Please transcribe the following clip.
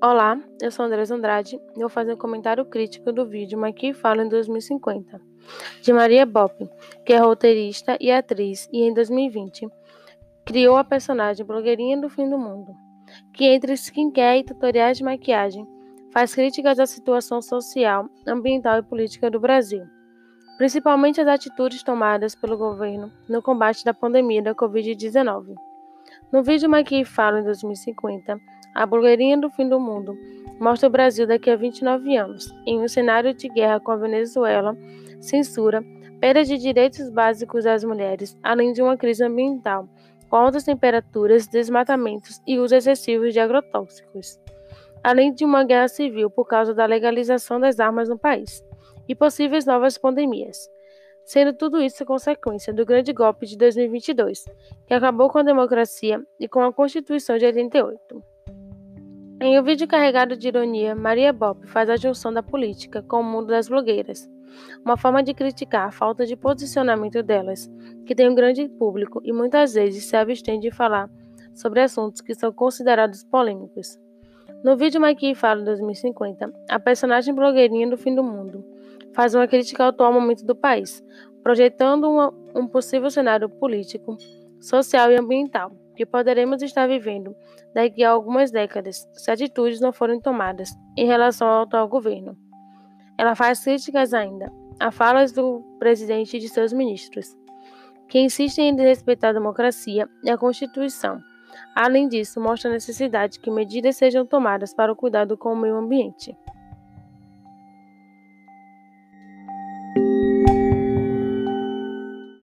Olá, eu sou Andrés Andrade e vou fazer um comentário crítico do vídeo Maqui Fala em 2050, de Maria Bopp, que é roteirista e atriz e em 2020 criou a personagem blogueirinha do fim do mundo, que entre skincare e tutoriais de maquiagem faz críticas à situação social, ambiental e política do Brasil, principalmente as atitudes tomadas pelo governo no combate da pandemia da Covid-19. No vídeo Maqui Fala em 2050, a blogueirinha do fim do mundo mostra o Brasil daqui a 29 anos, em um cenário de guerra com a Venezuela, censura, perda de direitos básicos das mulheres, além de uma crise ambiental, com altas temperaturas, desmatamentos e uso excessivo de agrotóxicos, além de uma guerra civil por causa da legalização das armas no país e possíveis novas pandemias sendo tudo isso consequência do grande golpe de 2022, que acabou com a democracia e com a Constituição de 88. Em um vídeo carregado de ironia, Maria Bopp faz a junção da política com o mundo das blogueiras, uma forma de criticar a falta de posicionamento delas, que tem um grande público e muitas vezes se abstém de falar sobre assuntos que são considerados polêmicos. No vídeo Mikey Fala 2050, a personagem blogueirinha do fim do mundo faz uma crítica ao atual momento do país, projetando uma, um possível cenário político, social e ambiental que poderemos estar vivendo daqui a algumas décadas se atitudes não forem tomadas em relação ao atual governo. Ela faz críticas ainda a falas do presidente e de seus ministros, que insistem em desrespeitar a democracia e a Constituição. Além disso, mostra a necessidade que medidas sejam tomadas para o cuidado com o meio ambiente.